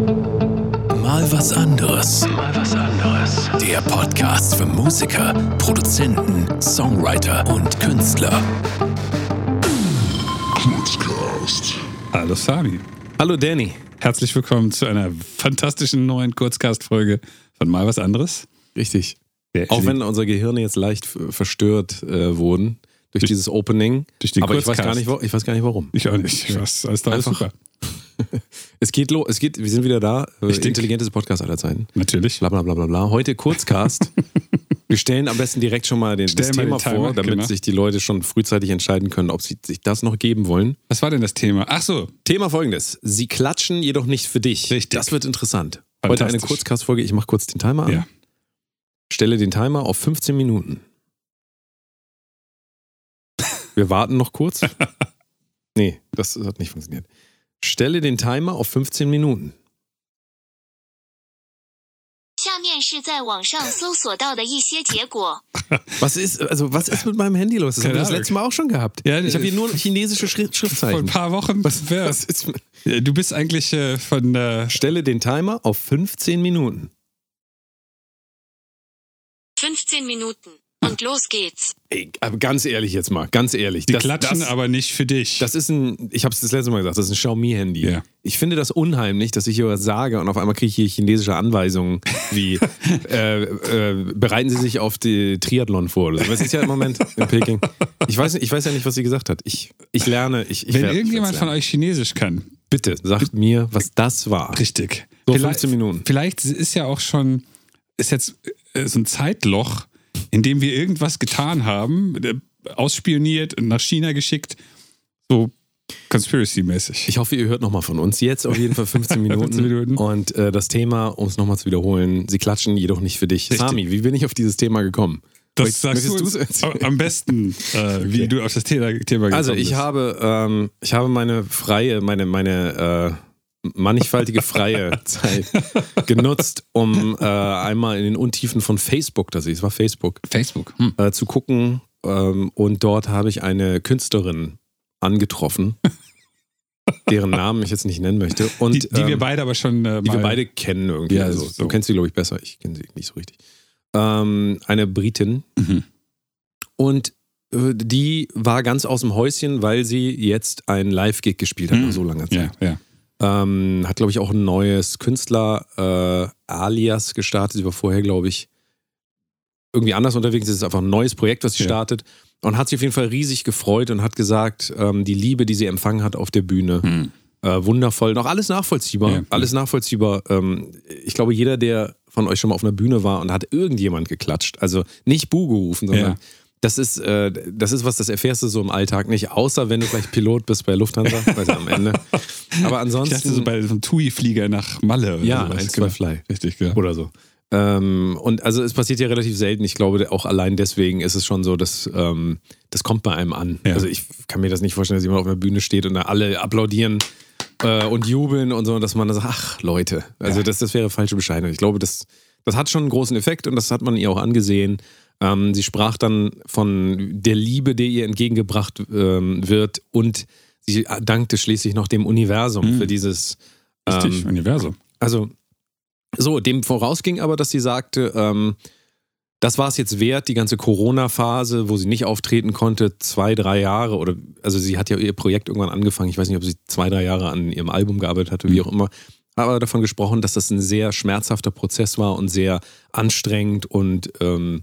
Mal was anderes. Mal was anderes. Der Podcast für Musiker, Produzenten, Songwriter und Künstler. Hallo Sami. Hallo Danny. Herzlich willkommen zu einer fantastischen neuen Kurzcast-Folge von Mal was anderes. Richtig. Der Auch wenn unsere Gehirne jetzt leicht verstört äh, wurden durch, dieses Opening. durch den aber ich weiß, Kurzcast. gar nicht, wo- ich weiß gar nicht warum. Ich auch nicht. Ich weiß, alles da ist Einfach- super. Es geht los, es geht, wir sind wieder da. Äh, Richtig. Intelligenteste Podcast aller Zeiten. Natürlich. Bla bla bla bla bla. Heute Kurzcast. wir stellen am besten direkt schon mal den, das Thema Timer, vor, damit genau. sich die Leute schon frühzeitig entscheiden können, ob sie sich das noch geben wollen. Was war denn das Thema? Ach so. Thema folgendes. Sie klatschen jedoch nicht für dich. Richtig. Das wird interessant. Heute eine. Kurzcast-Folge. Ich mache kurz den Timer an. Ja. Stelle den Timer auf 15 Minuten. Wir warten noch kurz. Nee, das hat nicht funktioniert. Stelle den Timer auf 15 Minuten. 下面是在网上搜索到的一些结果。 Was ist, also, was ist mit meinem Handy los? Das haben Keine wir das Ahnung. letzte Mal auch schon gehabt. Ja, ich habe hier äh, nur chinesische Schrift, Vor ein Schriftzeichen. paar Wochen. Was, wer- was ist, Du bist eigentlich äh, von äh, stelle den Timer auf 15 Minuten. 15 Minuten. Und los geht's. Ey, aber ganz ehrlich jetzt mal, ganz ehrlich. die das, klatschen, das, aber nicht für dich. Das ist ein, ich habe es das letzte Mal gesagt, das ist ein Xiaomi-Handy. Ja. Ich finde das unheimlich, dass ich hier was sage und auf einmal kriege ich hier chinesische Anweisungen wie äh, äh, bereiten Sie sich auf die Triathlon vor. oder so. Was ist ja im Moment in Peking? Ich weiß, ich weiß ja nicht, was sie gesagt hat. Ich, ich lerne. Ich, ich Wenn werd- irgendjemand von euch Chinesisch kann. Bitte, sagt mir, was das war. Richtig. So Vielleicht- 15 Minuten. Vielleicht ist ja auch schon, ist jetzt äh, so ein Zeitloch, in dem wir irgendwas getan haben, äh, ausspioniert und nach China geschickt. So conspiracy-mäßig. Ich hoffe, ihr hört nochmal von uns. Jetzt auf jeden Fall 15 Minuten. 15 Minuten. Und äh, das Thema, um es nochmal zu wiederholen, sie klatschen jedoch nicht für dich. Richtig. Sami, wie bin ich auf dieses Thema gekommen? Das sagst Möchtest du am besten, äh, wie du auf das Thema, Thema gekommen Also ich bist. habe, ähm, ich habe meine freie, meine, meine äh, mannigfaltige freie Zeit genutzt, um äh, einmal in den Untiefen von Facebook, das ist, es war Facebook, Facebook. Hm. äh, zu gucken. Ähm, und dort habe ich eine Künstlerin angetroffen, deren Namen ich jetzt nicht nennen möchte. Und, Die, die wir ähm, beide aber schon äh, die wir beide kennen irgendwie. Ja, also, so. Du kennst sie, glaube ich, besser. Ich kenne sie nicht so richtig. Ähm, eine Britin. Mhm. Und äh, die war ganz aus dem Häuschen, weil sie jetzt ein Live-Gig gespielt hat Mhm. nach so langer Zeit. Ja, ja. Ähm, hat, glaube ich, auch ein neues Künstler-Alias gestartet. Sie war vorher, glaube ich, irgendwie anders unterwegs. Es ist einfach ein neues Projekt, was sie Ja. startet. Und hat sich auf jeden Fall riesig gefreut und hat gesagt, ähm, die Liebe, die sie empfangen hat auf der Bühne, Hm. äh, wundervoll. Noch alles nachvollziehbar. Ja. Alles nachvollziehbar. Ähm, ich glaube, jeder, der von euch schon mal auf einer Bühne war und hat irgendjemand geklatscht, also nicht Bu gerufen, sondern Ja. Das ist, äh, das ist was, das erfährst du so im Alltag nicht, außer wenn du vielleicht Pilot bist bei Lufthansa, also am Ende. Aber Ich ansonsten. dachte so bei so einem TUI-Flieger nach Malle. Oder Ja, ein, zwei Fly. Richtig, genau. oder so. Ähm, und also es passiert ja relativ selten. Ich glaube, auch allein deswegen ist es schon so, dass ähm, das kommt bei einem an. Ja. Also ich kann mir das nicht vorstellen, dass jemand auf einer Bühne steht und da alle applaudieren äh, und jubeln und so, dass man dann sagt, ach Leute, also Ja. das, das wäre falsche Bescheidenheit. Ich glaube, das, das hat schon einen großen Effekt und das hat man ihr auch angesehen. Ähm, sie sprach dann von der Liebe, die ihr entgegengebracht ähm, wird und sie dankte schließlich noch dem Universum Mhm. für dieses Richtig, ähm, Universum. also, so, dem vorausging aber, dass sie sagte, ähm, das war es jetzt wert, die ganze Corona-Phase, wo sie nicht auftreten konnte, zwei, drei Jahre oder, also sie hat ja ihr Projekt irgendwann angefangen, ich weiß nicht, ob sie zwei, drei Jahre an ihrem Album gearbeitet hatte, wie auch immer, aber davon gesprochen, dass das ein sehr schmerzhafter Prozess war und sehr anstrengend und ähm,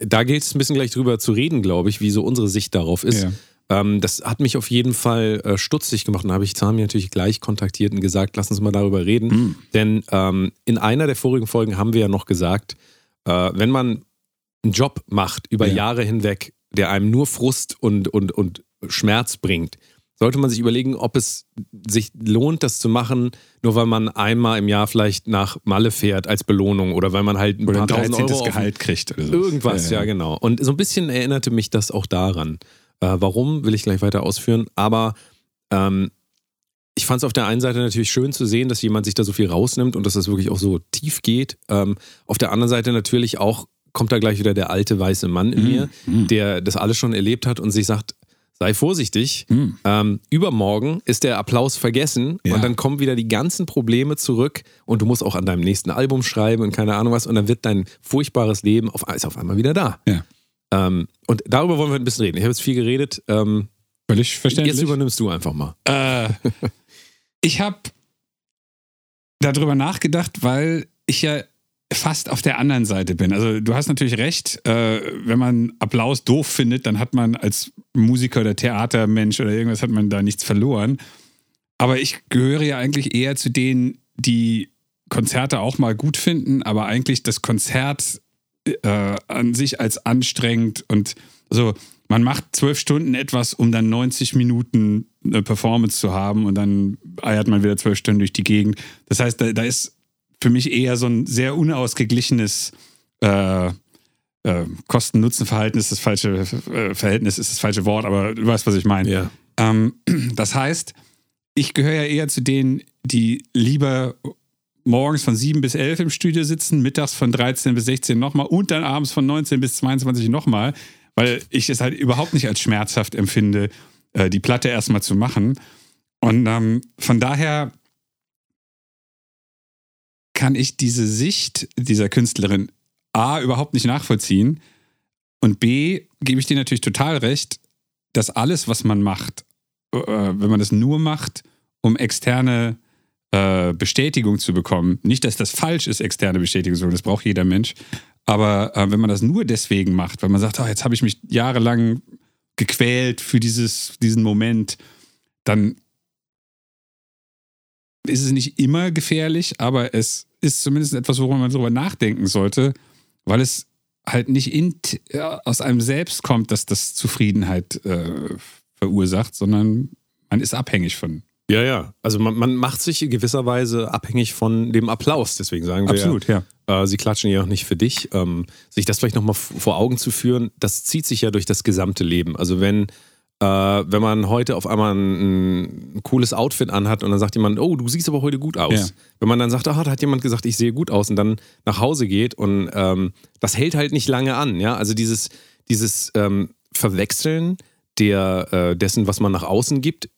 da gilt es ein bisschen gleich drüber zu reden, glaube ich, wie so unsere Sicht darauf ist. Ja. Ähm, das hat mich auf jeden Fall äh, stutzig gemacht und da habe ich Sami natürlich gleich kontaktiert und gesagt, lass uns mal darüber reden. Hm. Denn ähm, in einer der vorigen Folgen haben wir ja noch gesagt, äh, wenn man einen Job macht über Ja. Jahre hinweg, der einem nur Frust und, und, und Schmerz bringt, sollte man sich überlegen, ob es sich lohnt, das zu machen, nur weil man einmal im Jahr vielleicht nach Malle fährt als Belohnung oder weil man halt ein Oder paar tausend 13. Euro Gehalt kriegt. Oder so. Irgendwas, ja, genau. Und so ein bisschen erinnerte mich das auch daran. Äh, warum, will ich gleich weiter ausführen. Aber ähm, ich fand es auf der einen Seite natürlich schön zu sehen, dass jemand sich da so viel rausnimmt und dass das wirklich auch so tief geht. Ähm, auf der anderen Seite natürlich auch, kommt da gleich wieder der alte weiße Mann in Mhm. mir, Mhm. der das alles schon erlebt hat und sich sagt, sei vorsichtig. Hm. Ähm, übermorgen ist der Applaus vergessen Ja. und dann kommen wieder die ganzen Probleme zurück und du musst auch an deinem nächsten Album schreiben und keine Ahnung was und dann wird dein furchtbares Leben auf, ist auf einmal wieder da. Ja. Ähm, und darüber wollen wir ein bisschen reden. Ich habe jetzt viel geredet. Ähm, Völlig verständlich. jetzt übernimmst du einfach mal. Äh, ich habe darüber nachgedacht, weil ich ja fast auf der anderen Seite bin. Also du hast natürlich recht, äh, wenn man Applaus doof findet, dann hat man als Musiker oder Theatermensch oder irgendwas hat man da nichts verloren. Aber ich gehöre ja eigentlich eher zu denen, die Konzerte auch mal gut finden, aber eigentlich das Konzert äh, an sich als anstrengend und so, man macht zwölf Stunden etwas, um dann 90 Minuten eine Performance zu haben und dann eiert man wieder zwölf Stunden durch die Gegend. Das heißt, da, da ist für mich eher so ein sehr unausgeglichenes äh, äh, Kosten-Nutzen-Verhalten ist das falsche äh, Verhältnis, ist das falsche Wort, aber du weißt, was ich meine. Ja. Ähm, das heißt, ich gehöre ja eher zu denen, die lieber morgens von 7 bis 11 im Studio sitzen, mittags von 13 bis 16 nochmal und dann abends von 19 bis 22 nochmal, weil ich es halt überhaupt nicht als schmerzhaft empfinde, äh, die Platte erstmal zu machen. Und ähm, von daher kann ich diese Sicht dieser Künstlerin A überhaupt nicht nachvollziehen und B gebe ich dir natürlich total recht, dass alles, was man macht, äh, wenn man das nur macht, um externe äh, Bestätigung zu bekommen, nicht, dass das falsch ist, externe Bestätigung, so, das braucht jeder Mensch, aber äh, wenn man das nur deswegen macht, weil man sagt, oh, jetzt habe ich mich jahrelang gequält für dieses, diesen Moment, dann ist es nicht immer gefährlich, aber es ist zumindest etwas, worüber man darüber nachdenken sollte, weil es halt nicht in, ja, aus einem selbst kommt, dass das Zufriedenheit äh, verursacht, sondern man ist abhängig von. Ja, ja. Also man, man macht sich in gewisser Weise abhängig von dem Applaus. Deswegen sagen wir ja. ja, äh, sie klatschen ja auch nicht für dich. Ähm, sich das vielleicht nochmal vor Augen zu führen, das zieht sich ja durch das gesamte Leben. Also wenn, äh, wenn man heute auf einmal ein, ein cooles Outfit anhat und dann sagt jemand, oh, du siehst aber heute gut aus. Ja. Wenn man dann sagt, ah, da hat jemand gesagt, ich sehe gut aus und dann nach Hause geht und ähm, das hält halt nicht lange an. Ja? Also dieses, dieses ähm, Verwechseln der, äh, dessen, was man nach außen gibt,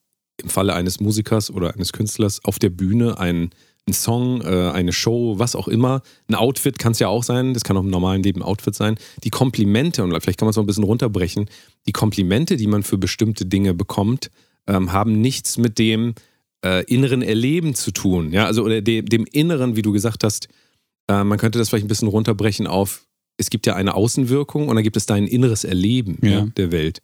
im Falle eines Musikers oder eines Künstlers auf der Bühne ein, ein Song, äh, eine Show, was auch immer. Ein Outfit kann es ja auch sein, das kann auch im normalen Leben ein Outfit sein. Die Komplimente, und vielleicht kann man es noch ein bisschen runterbrechen, die Komplimente, die man für bestimmte Dinge bekommt, ähm, haben nichts mit dem äh, inneren Erleben zu tun. Ja, also oder dem, dem Inneren, wie du gesagt hast, äh, man könnte das vielleicht ein bisschen runterbrechen auf, es gibt ja eine Außenwirkung und dann gibt es dein inneres Erleben ja, der Welt.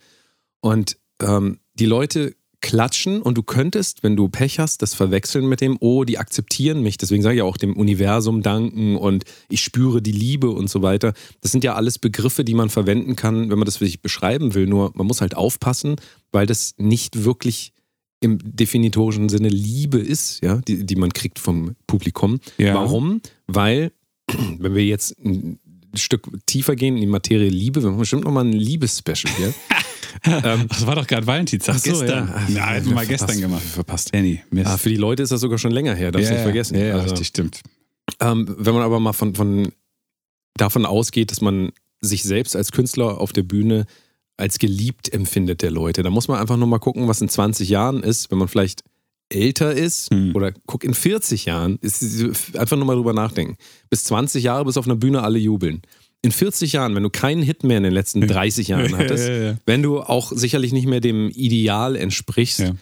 Und ähm, die Leute klatschen und du könntest, wenn du Pech hast, das verwechseln mit dem, oh, die akzeptieren mich. Deswegen sage ich auch dem Universum danken und ich spüre die Liebe und so weiter. Das sind ja alles Begriffe, die man verwenden kann, wenn man das für sich beschreiben will. Nur man muss halt aufpassen, weil das nicht wirklich im definitorischen Sinne Liebe ist, ja, die, die man kriegt vom Publikum. Ja. Warum? Weil, wenn wir jetzt ein Stück tiefer gehen in die Materie Liebe, wir machen bestimmt nochmal ein Liebesspecial hier. ähm, Das war doch gerade Valentinstag. Ach so, gestern. ja. Ja, hätten wir mal gestern gemacht. Verpasst. Danny, Mist. Ah, für die Leute ist das sogar schon länger her, darfst du ja, nicht vergessen. Ja, ja Also, richtig, stimmt. ähm, wenn man aber mal von, von davon ausgeht, dass man sich selbst als Künstler auf der Bühne als geliebt empfindet der Leute, dann muss man einfach nur mal gucken, was in 20 Jahren ist, wenn man vielleicht älter ist Hm. oder guck in 40 Jahren, ist einfach nur mal drüber nachdenken. Bis 20 Jahre bis auf einer Bühne alle jubeln. In 40 Jahren, wenn du keinen Hit mehr in den letzten 30 Jahren hattest, Ja, ja, ja. wenn du auch sicherlich nicht mehr dem Ideal entsprichst,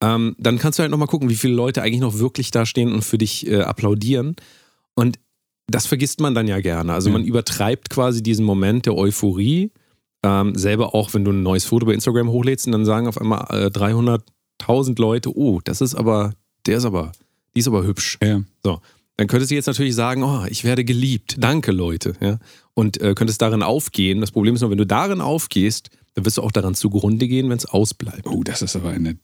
ähm, dann kannst du halt nochmal gucken, wie viele Leute eigentlich noch wirklich da stehen und für dich äh, applaudieren. Und das vergisst man dann ja gerne. Also man übertreibt quasi diesen Moment der Euphorie. Ähm, selber auch, wenn du ein neues Foto bei Instagram hochlädst und dann sagen auf einmal äh, 300.000 Leute, oh, das ist aber, der ist aber, die ist aber hübsch. So, dann könntest du jetzt natürlich sagen, oh, ich werde geliebt. Danke, Leute. Ja? Und äh, könntest darin aufgehen. Das Problem ist nur, wenn du darin aufgehst, dann wirst du auch daran zugrunde gehen, wenn es ausbleibt. Oh, das ist aber eine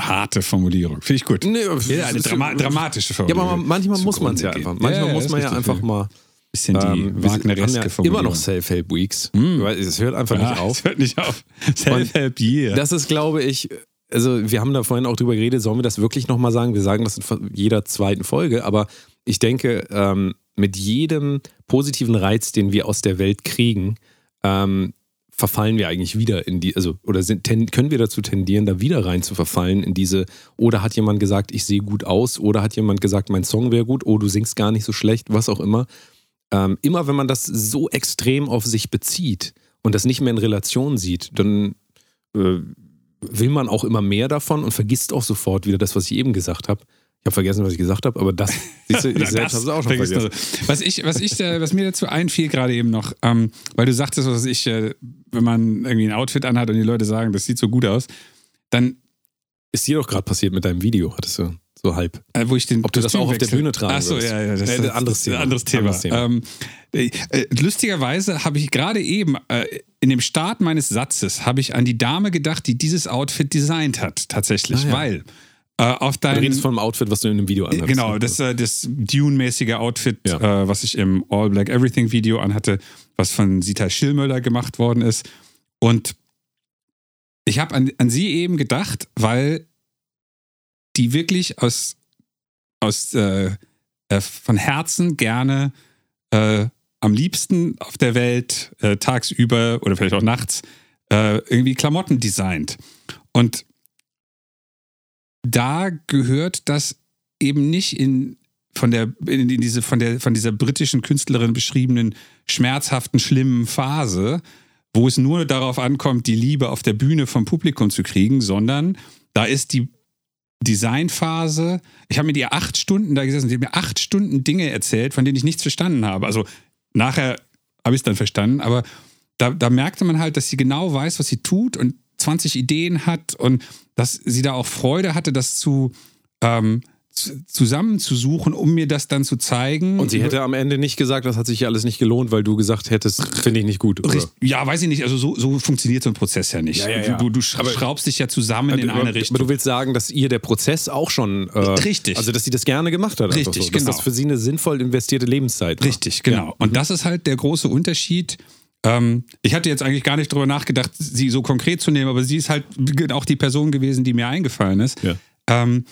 harte Formulierung. Finde ich gut. Nee, Ja, eine Drama dramatische Ja, Formulierung. aber manchmal muss man es ja einfach. Manchmal ja, muss man ja einfach mal. Bisschen die ähm, Wagnereske ja Formulierung. immer noch Self-Help Weeks. Mm. Es hört einfach nicht Ja, auf. Es hört nicht auf. Self-Help Year. Das ist, glaube ich, also wir haben da vorhin auch drüber geredet, sollen wir das wirklich nochmal sagen? Wir sagen das in jeder zweiten Folge, aber ich denke, ähm, mit jedem positiven Reiz, den wir aus der Welt kriegen, ähm, verfallen wir eigentlich wieder in die, also oder sind, ten, können wir dazu tendieren, da wieder rein zu verfallen in diese, oder hat jemand gesagt, ich sehe gut aus, oder hat jemand gesagt, mein Song wäre gut, oh, du singst gar nicht so schlecht, was auch immer. Ähm, immer wenn man das so extrem auf sich bezieht und das nicht mehr in Relation sieht, dann äh, will man auch immer mehr davon und vergisst auch sofort wieder das, was ich eben gesagt habe. Ich habe vergessen, was ich gesagt habe, aber das, siehst du, ich selbst habe es auch schon vergessen. Was, ich, was, ich, äh, was mir dazu einfiel gerade eben noch, ähm, weil du sagtest, was ich, äh, wenn man irgendwie ein Outfit anhat und die Leute sagen, das sieht so gut aus, dann, Ist dir doch gerade passiert mit deinem Video, hattest du so halb. äh, wo ich den Ob du das auch auf der Bühne tragen Ach so, würdest. ja, ja, das, Äh, das, anderes Thema. Anderes Thema. Anderes Thema. Ähm, äh, äh, lustigerweise habe ich gerade eben äh, in dem Start meines Satzes habe ich an die Dame gedacht, die dieses Outfit designt hat, tatsächlich, Ah, ja. weil äh, auf Du deinem redest von einem Outfit, was du in dem Video anhast. Genau, das, äh, das Dune-mäßige Outfit, Ja. äh, was ich im All Black Everything Video anhatte, was von Sita Schillmöller gemacht worden ist. Und ich habe an, an sie eben gedacht, weil die wirklich aus, aus äh, von Herzen gerne äh, am liebsten auf der Welt äh, tagsüber oder vielleicht auch nachts irgendwie Klamotten designt. Und da gehört das eben nicht in von der in, diese von der von dieser britischen Künstlerin beschriebenen schmerzhaften schlimmen Phase, wo es nur darauf ankommt, die Liebe auf der Bühne vom Publikum zu kriegen, sondern da ist die Designphase. Ich habe mit ihr acht Stunden da gesessen, sie hat mir acht Stunden Dinge erzählt, von denen ich nichts verstanden habe. Also nachher habe ich es dann verstanden, aber da, da merkte man halt, dass sie genau weiß, was sie tut und 20 Ideen hat und dass sie da auch Freude hatte, das zu ähm, zu- zusammenzusuchen, um mir das dann zu zeigen. Und sie hätte am Ende nicht gesagt, das hat sich ja alles nicht gelohnt, weil du gesagt hättest, finde ich nicht gut. Oder? Ja, weiß ich nicht. Also so, so funktioniert so ein Prozess ja nicht. Ja, ja, ja. Du, du schraubst dich ja zusammen in aber, eine Richtung. aber du willst sagen, dass ihr der Prozess auch schon. Äh, Richtig. Also, dass sie das gerne gemacht hat. Richtig, so. Dass genau. das für sie eine sinnvoll investierte Lebenszeit war. Richtig, genau. Und das ist halt der große Unterschied. Ähm, ich hatte jetzt eigentlich gar nicht drüber nachgedacht, sie so konkret zu nehmen, aber sie ist halt auch die Person gewesen, die mir eingefallen ist. Ja. Ähm,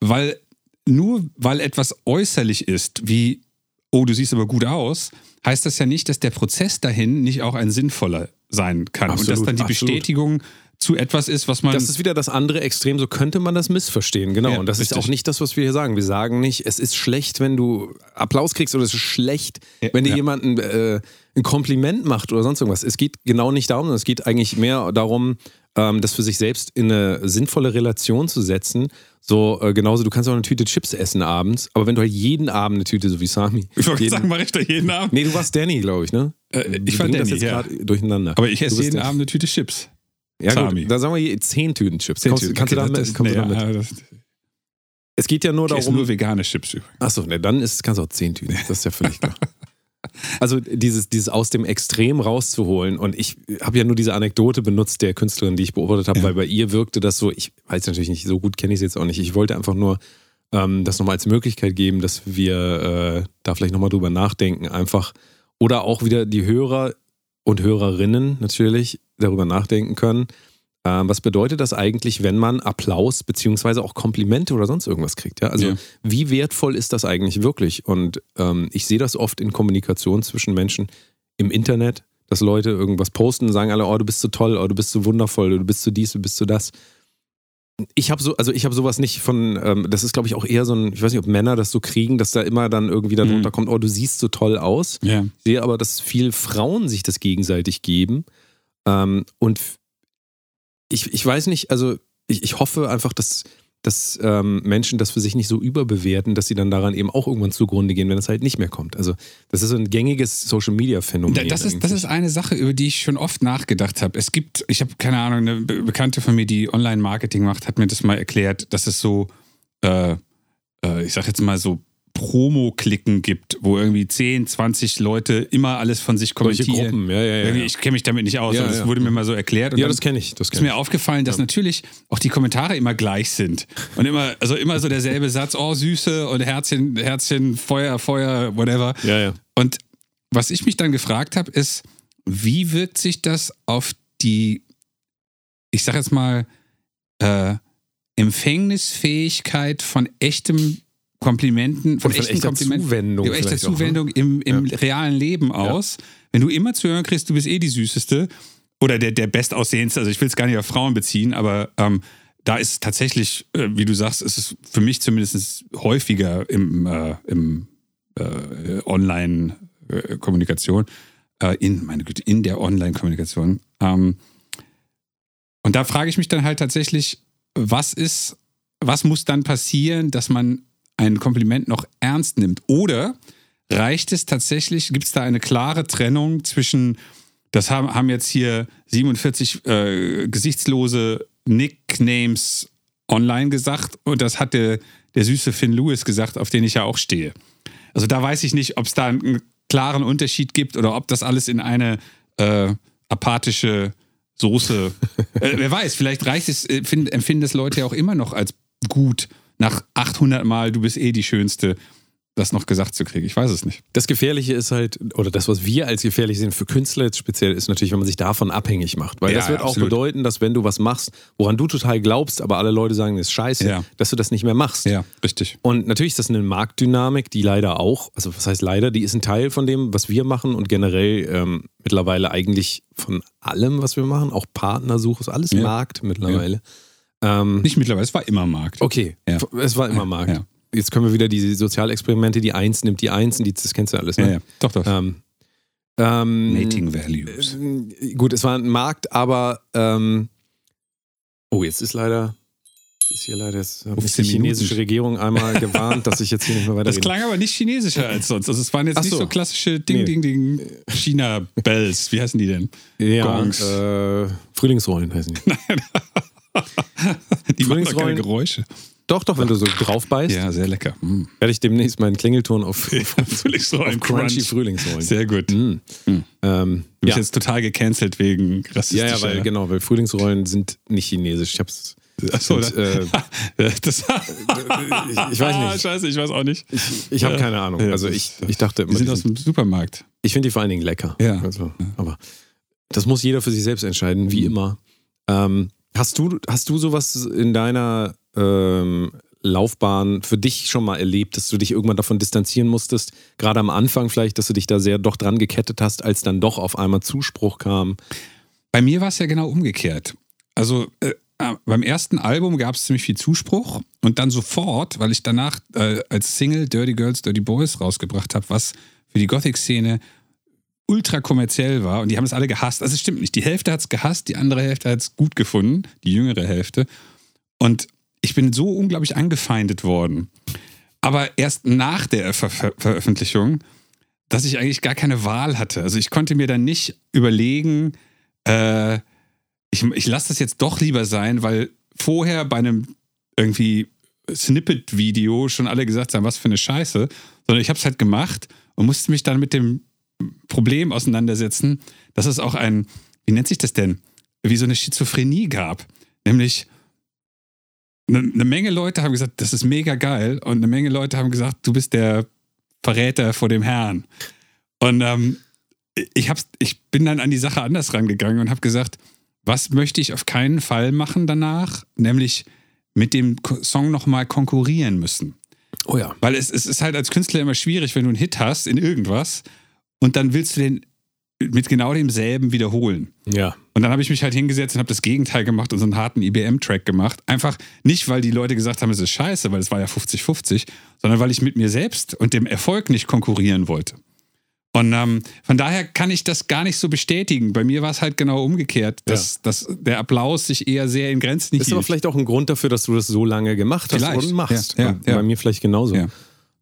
weil nur weil etwas äußerlich ist, wie, oh, du siehst aber gut aus, heißt das ja nicht, dass der Prozess dahin nicht auch ein sinnvoller sein kann. und Absolut, dass dann die absolut. Bestätigung zu etwas ist, was man. Das ist wieder das andere Extrem, so könnte man das missverstehen, genau. Ja, und das ist richtig. auch nicht das, was wir hier sagen. Wir sagen nicht, es ist schlecht, wenn du Applaus kriegst oder es ist schlecht, Ja, wenn dir ja. jemand ein, äh, ein Kompliment macht oder sonst irgendwas. Es geht genau nicht darum, sondern es geht eigentlich mehr darum, ähm, das für sich selbst in eine sinnvolle Relation zu setzen. So, äh, genauso, du kannst auch eine Tüte Chips essen abends, aber wenn du halt jeden Abend eine Tüte, so wie Sami. ich wollte sagen, mache ich da jeden Abend. nee, du warst Danny, glaube ich, ne? Äh, ich Wir war bringen das Danny, jetzt ja. gerade durcheinander. Aber ich Du esse jeden Abend eine Tüte Chips. Ja, Sami. gut, da sagen wir je- zehn Tüten Chips. Zehn Tüten. kannst du Okay, damit, das- kommst du nee, damit? ja, das- Es geht ja nur darum. nur vegane Chips übrigens. Achso, ne, dann ist, kannst du auch zehn Tüten. Das ist ja völlig klar. Also dieses, dieses aus dem Extrem rauszuholen. Und ich habe ja nur diese Anekdote benutzt der Künstlerin, die ich beobachtet habe, Ja. weil bei ihr wirkte das so, ich weiß natürlich nicht, so gut kenne ich es jetzt auch nicht. Ich wollte einfach nur ähm, das nochmal als Möglichkeit geben, dass wir äh, da vielleicht nochmal drüber nachdenken. Einfach. Oder auch wieder die Hörer und Hörerinnen natürlich darüber nachdenken können. Ähm, was bedeutet das eigentlich, wenn man Applaus beziehungsweise auch Komplimente oder sonst irgendwas kriegt? Ja? Also Ja. wie wertvoll ist das eigentlich wirklich? Und ähm, ich sehe das oft in Kommunikation zwischen Menschen im Internet, dass Leute irgendwas posten und sagen alle, oh, du bist so toll, oh, du bist so wundervoll, du bist so dies, du bist so das. Ich habe so, also ich habe sowas nicht von, ähm, das ist glaube ich auch eher so ein, ich weiß nicht, ob Männer das so kriegen, dass da immer dann irgendwie darunter Mhm. kommt, oh, du siehst so toll aus. Ja. Ich sehe aber, dass viel Frauen sich das gegenseitig geben. Ähm, und ich, ich weiß nicht, also ich, ich hoffe einfach, dass, dass ähm, Menschen das für sich nicht so überbewerten, dass sie dann daran eben auch irgendwann zugrunde gehen, wenn es halt nicht mehr kommt. Also das ist so ein gängiges Social-Media-Phänomen. Da- Das ist, das ist eine Sache, über die ich schon oft nachgedacht habe. Es gibt, ich habe keine Ahnung, eine Be- Bekannte von mir, die Online-Marketing macht, hat mir das mal erklärt, dass es so, äh, äh, ich sag jetzt mal so Promo-Klicken gibt, wo irgendwie 10, 20 Leute immer alles von sich Solche kommentieren. Gruppen, ja, ja, ja. Ja. Ich kenne mich damit nicht aus, Ja, das ja. wurde mir mal so erklärt. Ja, das kenne ich. Das ist kenn ich. mir aufgefallen, dass natürlich auch die Kommentare immer gleich sind. Und immer, also immer so derselbe Satz, oh Süße und Herzchen, Herzchen, Feuer, Feuer, whatever. Ja, ja. Und was ich mich dann gefragt habe, ist, wie wirkt sich das auf die, ich sag jetzt mal, äh, Empfängnisfähigkeit von echtem Komplimenten, von, von echten echter Komplimenten, Zuwendung ja, echter vielleicht auch, ne? Zuwendung im, im realen Leben aus. Wenn du immer zu hören kriegst, du bist eh die Süßeste oder der, der Bestaussehendste, also ich will es gar nicht auf Frauen beziehen, aber ähm, da ist tatsächlich, äh, wie du sagst, ist es für mich zumindest häufiger im, äh, im äh, Online-Kommunikation, äh, in, meine Güte, in der Online-Kommunikation. Ähm, und da frage ich mich dann halt tatsächlich, was ist, was muss dann passieren, dass man ein Kompliment noch ernst nimmt? Oder reicht es tatsächlich, gibt es da eine klare Trennung zwischen, das haben, haben jetzt hier 47 äh, gesichtslose Nicknames online gesagt und das hat der, der süße Finn Lewis gesagt, auf den ich ja auch stehe. Also da weiß ich nicht, ob es da einen klaren Unterschied gibt oder ob das alles in eine äh, apathische Soße. äh, wer weiß, vielleicht reicht es, äh, find, empfinden das Leute ja auch immer noch als gut, nach 800 Mal, du bist eh die Schönste, das noch gesagt zu kriegen. Ich weiß es nicht. Das Gefährliche ist halt, oder das, was wir als gefährlich sehen für Künstler jetzt speziell, ist natürlich, wenn man sich davon abhängig macht. Weil Ja, das wird auch absolut. bedeuten, dass wenn du was machst, woran du total glaubst, aber alle Leute sagen, das ist scheiße, Ja. dass du das nicht mehr machst. Ja, richtig. Und natürlich ist das eine Marktdynamik, die leider auch, also was heißt leider, die ist ein Teil von dem, was wir machen und generell ähm, mittlerweile eigentlich von allem, was wir machen, auch Partnersuche, ist alles Ja. Markt mittlerweile. Ähm, Nicht mittlerweile, es war immer Markt. okay, Ja. es war immer Markt. Ja. Jetzt können wir wieder diese Sozialexperimente, die Eins nimmt die Eins, und die, das kennst du alles, Ja, ne? ja. Doch, doch. Ähm, ähm, Mating Values. äh, Gut, es war ein Markt, aber ähm, oh, jetzt ist leider, ist hier leider, jetzt hat mich die 15 Minuten. chinesische Regierung einmal gewarnt, dass ich jetzt hier nicht mehr Das weiterrede. klang aber nicht chinesischer als sonst. Also es waren jetzt Ach nicht so. so klassische Ding, Nee. Ding, Ding China-Bells. Wie heißen die denn? Ja, Gongs. äh, Frühlingsrollen heißen die. Die machen doch keine Frühlingsrollen. Geräusche. Doch, doch, wenn du so drauf beißt, Ja, sehr lecker. Mm. werde ich demnächst meinen Klingelton auf, Frühlingsrollen, auf Crunchy Crunch. Frühlingsrollen. Sehr gut. Mm. Mm. Ähm, Du bist ja. jetzt total gecancelt wegen ja, rassistischer... ja, weil, genau, weil Frühlingsrollen sind nicht chinesisch. Ich hab's. Achso, und, äh, das, ich weiß nicht. Ah, scheiße, ich weiß auch nicht. ich habe Ja. keine Ahnung. Ja, Also ich, ich dachte Die sind aus dem Supermarkt. ich finde die vor allen Dingen lecker. Ja. Also, aber das muss jeder für sich selbst entscheiden, wie Mhm. immer. Ähm, hast, du, hast du sowas in deiner ähm, Laufbahn für dich schon mal erlebt, dass du dich irgendwann davon distanzieren musstest? Gerade am Anfang vielleicht, dass du dich da sehr doch dran gekettet hast, als dann doch auf einmal Zuspruch kam. Bei mir war es ja genau umgekehrt. Also äh, äh, beim ersten Album gab es ziemlich viel Zuspruch und dann sofort, weil ich danach äh, als Single Dirty Girls, Dirty Boys rausgebracht habe, was für die Gothic-Szene ultra kommerziell war und die haben es alle gehasst. Also es stimmt nicht. Die Hälfte hat es gehasst, die andere Hälfte hat es gut gefunden, die jüngere Hälfte. Und ich bin so unglaublich angefeindet worden. Aber erst nach der Ver Ver Veröffentlichung, dass ich eigentlich gar keine Wahl hatte. Also ich konnte mir dann nicht überlegen, äh, ich, ich lasse das jetzt doch lieber sein, weil vorher bei einem irgendwie Snippet-Video schon alle gesagt haben, was für eine Scheiße, sondern ich habe es halt gemacht und musste mich dann mit dem Problem auseinandersetzen, dass es auch ein, wie nennt sich das denn, wie so eine Schizophrenie gab. Nämlich eine, eine Menge Leute haben gesagt, das ist mega geil und eine Menge Leute haben gesagt, du bist der Verräter vor dem Herrn. Und ähm, ich, hab's, ich bin dann an die Sache anders rangegangen und habe gesagt, was möchte ich auf keinen Fall machen danach? Nämlich mit dem Song nochmal konkurrieren müssen. Oh ja. Weil es, es ist halt als Künstler immer schwierig, wenn du einen Hit hast in irgendwas und dann willst du den mit genau demselben wiederholen. Ja. Und dann habe ich mich halt hingesetzt und habe das Gegenteil gemacht und so einen harten IBM-Track gemacht. Einfach nicht, weil die Leute gesagt haben, es ist scheiße, weil es war ja 50-50, sondern weil ich mit mir selbst und dem Erfolg nicht konkurrieren wollte. Und ähm, von daher kann ich das gar nicht so bestätigen. Bei mir war es halt genau umgekehrt, dass, dass der Applaus sich eher sehr in Grenzen Ist aber hielt. vielleicht auch ein Grund dafür, dass du das so lange gemacht hast Vielleicht. und machst. Ja, ja, Und ja. Bei mir vielleicht genauso.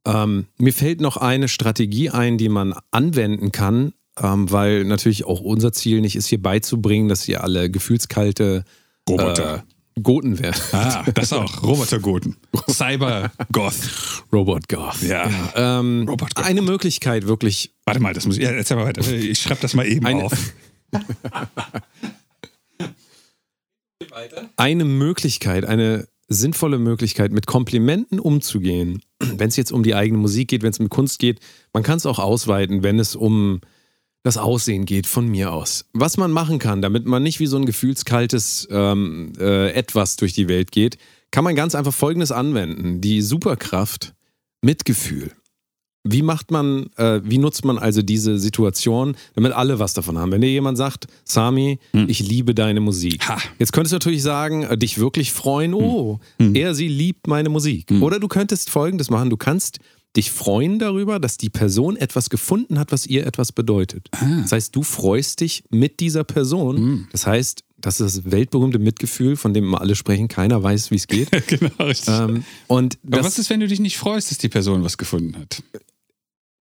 Ähm, mir fällt noch eine Strategie ein, die man anwenden kann, ähm, weil natürlich auch unser Ziel nicht ist, hier beizubringen, dass ihr alle gefühlskalte Roboter. äh, Goten werden. Ah, das auch. Robotergoten. Cyber-Goth. Robot Goth. Ja. Ähm, Robot Goth. eine Möglichkeit wirklich, Warte mal, das muss ich. Ja, erzähl mal weiter. Ich schreibe das mal eben Eine- auf. eine Möglichkeit, eine sinnvolle Möglichkeit, mit Komplimenten umzugehen, wenn es jetzt um die eigene Musik geht, wenn es um Kunst geht, man kann es auch ausweiten, wenn es um das Aussehen geht, von mir aus. Was man machen kann, damit man nicht wie so ein gefühlskaltes ähm, äh, Etwas durch die Welt geht, kann man ganz einfach Folgendes anwenden. Die Superkraft, Mitgefühl. Wie macht man, äh, wie nutzt man also diese Situation, damit alle was davon haben? Wenn dir jemand sagt, Sami, ich liebe deine Musik. Ha. Jetzt könntest du natürlich sagen, äh, dich wirklich freuen, oh, er, sie liebt meine Musik. Oder du könntest folgendes machen, du kannst dich freuen darüber, dass die Person etwas gefunden hat, was ihr etwas bedeutet. Das heißt, du freust dich mit dieser Person. Das heißt, das ist das weltberühmte Mitgefühl, von dem immer alle sprechen, keiner weiß, wie es geht. genau, richtig. ähm, und aber das, was ist, wenn du dich nicht freust, dass die Person was gefunden hat?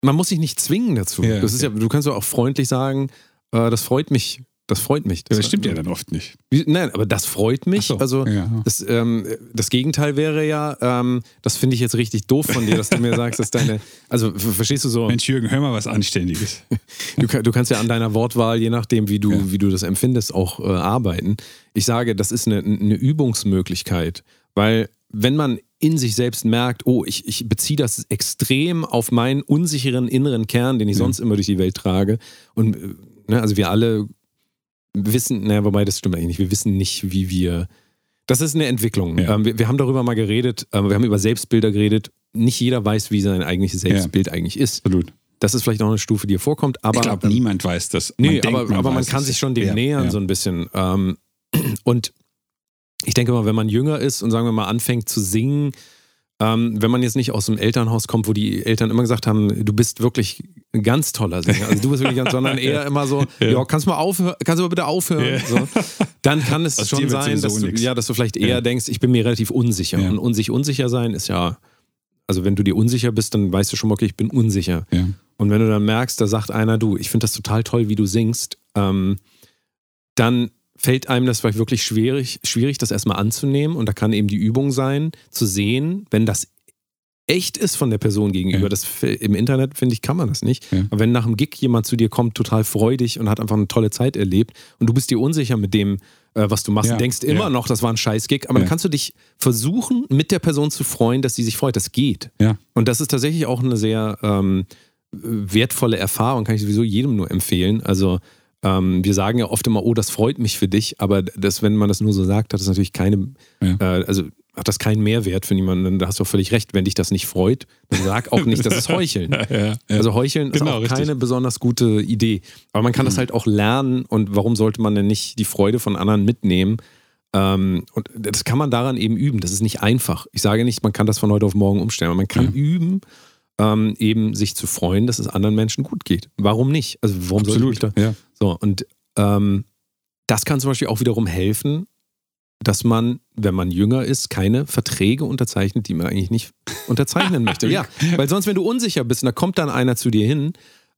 Man muss sich nicht zwingen dazu. Ja, das ist ja, du kannst ja auch freundlich sagen, äh, das freut mich. Das freut mich. Das stimmt ja dann oft nicht. Wie, nein, aber das freut mich. So, also ja. das, ähm, das Gegenteil wäre ja, ähm, das finde ich jetzt richtig doof von dir, dass du mir sagst, dass deine, also ver- verstehst du so, Mensch, Jürgen, hör mal was Anständiges. du, du kannst ja an deiner Wortwahl, je nachdem, wie du, wie du das empfindest, auch äh, arbeiten. Ich sage, das ist eine, eine Übungsmöglichkeit, weil wenn man in sich selbst merkt, oh, ich, ich beziehe das extrem auf meinen unsicheren inneren Kern, den ich sonst immer durch die Welt trage. Und äh, ne, also wir alle wissen, naja, wobei das stimmt eigentlich nicht, wir wissen nicht, wie wir. Das ist eine Entwicklung. Ja. Ähm, wir, wir haben darüber mal geredet, ähm, wir haben über Selbstbilder geredet. Nicht jeder weiß, wie sein eigentliches Selbstbild eigentlich ist. Absolut. Das ist vielleicht auch eine Stufe, die hier vorkommt, aber. ich glaube, niemand weiß das. Nee, denkt, aber, aber man kann es. sich schon dem Ja, nähern, ja. so ein bisschen. Ähm, und ich denke mal, wenn man jünger ist und sagen wir mal anfängt zu singen, ähm, wenn man jetzt nicht aus dem Elternhaus kommt, wo die Eltern immer gesagt haben, du bist wirklich ein ganz toller Sänger, also du bist wirklich ganz, sondern eher immer so, ja, kannst du mal aufhören, kannst du mal bitte aufhören, Ja. so, dann kann es Aus schon sein, dass du, nix. ja, dass du vielleicht eher Ja. denkst, ich bin mir relativ unsicher. Ja. Und un sich unsicher sein ist ja, also wenn du dir unsicher bist, dann weißt du schon mal, okay, ich bin unsicher. Und wenn du dann merkst, da sagt einer, du, ich finde das total toll, wie du singst, ähm, dann fällt einem das vielleicht wirklich schwierig, schwierig, das erstmal anzunehmen. Und da kann eben die Übung sein, zu sehen, wenn das echt ist von der Person gegenüber. Ja. Das im Internet, finde ich, kann man das nicht. Ja. Aber wenn nach einem Gig jemand zu dir kommt, total freudig und hat einfach eine tolle Zeit erlebt und du bist dir unsicher mit dem, äh, was du machst, Ja. denkst immer noch, das war ein scheiß Gig, aber dann kannst du dich versuchen, mit der Person zu freuen, dass sie sich freut. Das geht. Ja. Und das ist tatsächlich auch eine sehr ähm, wertvolle Erfahrung, kann ich sowieso jedem nur empfehlen. Also ähm, wir sagen ja oft immer, oh, das freut mich für dich, aber das, wenn man das nur so sagt, hat das natürlich keine, Ja. äh, also hat das keinen Mehrwert für niemanden. Da hast du auch völlig recht, wenn dich das nicht freut, dann sag auch nicht, das ist Heucheln. Ja, ja. Also Heucheln ist Genau, auch richtig. Mhm. keine besonders gute Idee. Aber man kann das halt auch lernen und warum sollte man denn nicht die Freude von anderen mitnehmen? Ähm, und das kann man daran eben üben. Das ist nicht einfach. Ich sage nicht, man kann das von heute auf morgen umstellen, aber man kann Ja. üben, ähm, eben sich zu freuen, dass es anderen Menschen gut geht. Warum nicht? Also warum sollte ich da Absolut. Ja. so, und ähm, das kann zum Beispiel auch wiederum helfen, dass man, wenn man jünger ist, keine Verträge unterzeichnet, die man eigentlich nicht unterzeichnen möchte. Ja, weil sonst, wenn du unsicher bist und da kommt dann einer zu dir hin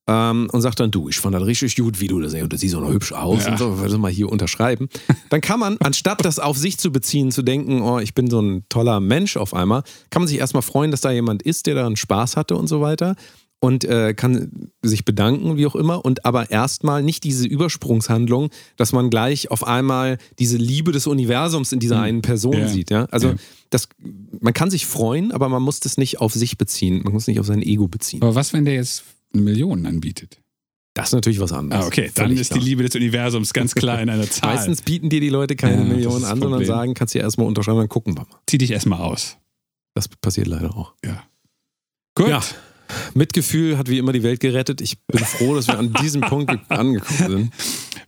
ähm, und sagt dann, du, ich fand das richtig gut, wie du das und du siehst auch noch hübsch aus Ja. und so, du mal hier unterschreiben. Dann kann man, anstatt das auf sich zu beziehen, zu denken, oh, ich bin so ein toller Mensch auf einmal, kann man sich erstmal freuen, dass da jemand ist, der da einen Spaß hatte und so weiter und äh, kann sich bedanken, wie auch immer, und aber erstmal nicht diese Übersprungshandlung, dass man gleich auf einmal diese Liebe des Universums in dieser einen Person Ja. sieht. Ja? Also Ja. das, man kann sich freuen, aber man muss das nicht auf sich beziehen, man muss nicht auf sein Ego beziehen. Aber was, wenn der jetzt eine Million anbietet? Das ist natürlich was anderes. Ah, okay. Dann Völlig ist klar. die Liebe des Universums ganz klar in einer Zahl. Meistens bieten dir die Leute keine Ja, Millionen an, sondern sagen, kannst du ja erstmal unterschreiben, dann gucken wir mal. Zieh dich erstmal aus. Das passiert leider auch. Gut. Ja. Mitgefühl hat wie immer die Welt gerettet. Ich bin froh, dass wir an diesem Punkt angekommen sind.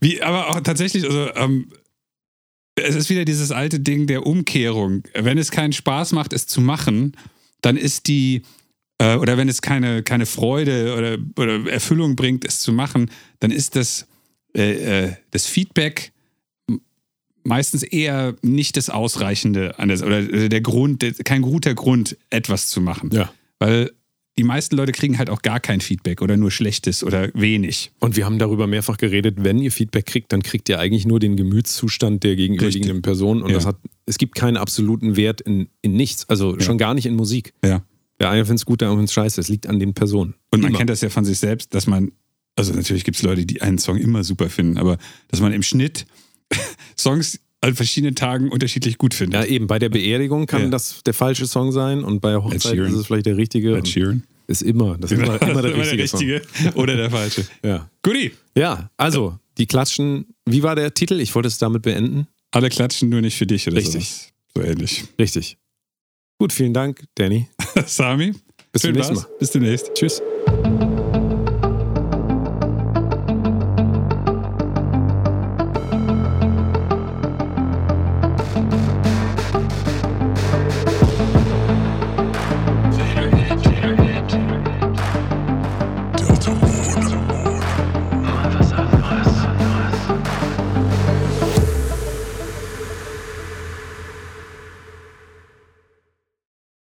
Wie, aber auch tatsächlich, also, ähm, es ist wieder dieses alte Ding der Umkehrung. Wenn es keinen Spaß macht, es zu machen, dann ist die, äh, oder wenn es keine, keine Freude oder, oder Erfüllung bringt, es zu machen, dann ist das, äh, äh, das Feedback meistens eher nicht das Ausreichende an das, oder der Grund, kein guter Grund, etwas zu machen. Ja. Weil die meisten Leute kriegen halt auch gar kein Feedback oder nur schlechtes oder wenig. Und wir haben darüber mehrfach geredet, wenn ihr Feedback kriegt, dann kriegt ihr eigentlich nur den Gemütszustand der gegenüberliegenden Person. Und Ja. das hat, es gibt keinen absoluten Wert in, in nichts. Also schon gar nicht in Musik. Ja. Der eine findet es gut, der andere findet es scheiße. Es liegt an den Personen. Und man Immer. kennt das ja von sich selbst, dass man, also natürlich gibt es Leute, die einen Song immer super finden, aber dass man im Schnitt Songs an verschiedenen Tagen unterschiedlich gut Ja, findet. eben. Bei der Beerdigung kann Ja. das der falsche Song sein und bei der Hochzeit ist es vielleicht der richtige. Ed Sheeran. Ist immer, das ist immer, immer der Immer richtige, Song. oder der falsche. Ja. Guti, ja, also, die klatschen. Wie war der Titel? Ich wollte es damit beenden. alle klatschen nur nicht für dich oder Richtig. sowas. So ähnlich. Richtig. Gut, vielen Dank, Danny. Sami, Bis Schön zum nächsten. Mal. Bis demnächst. Tschüss.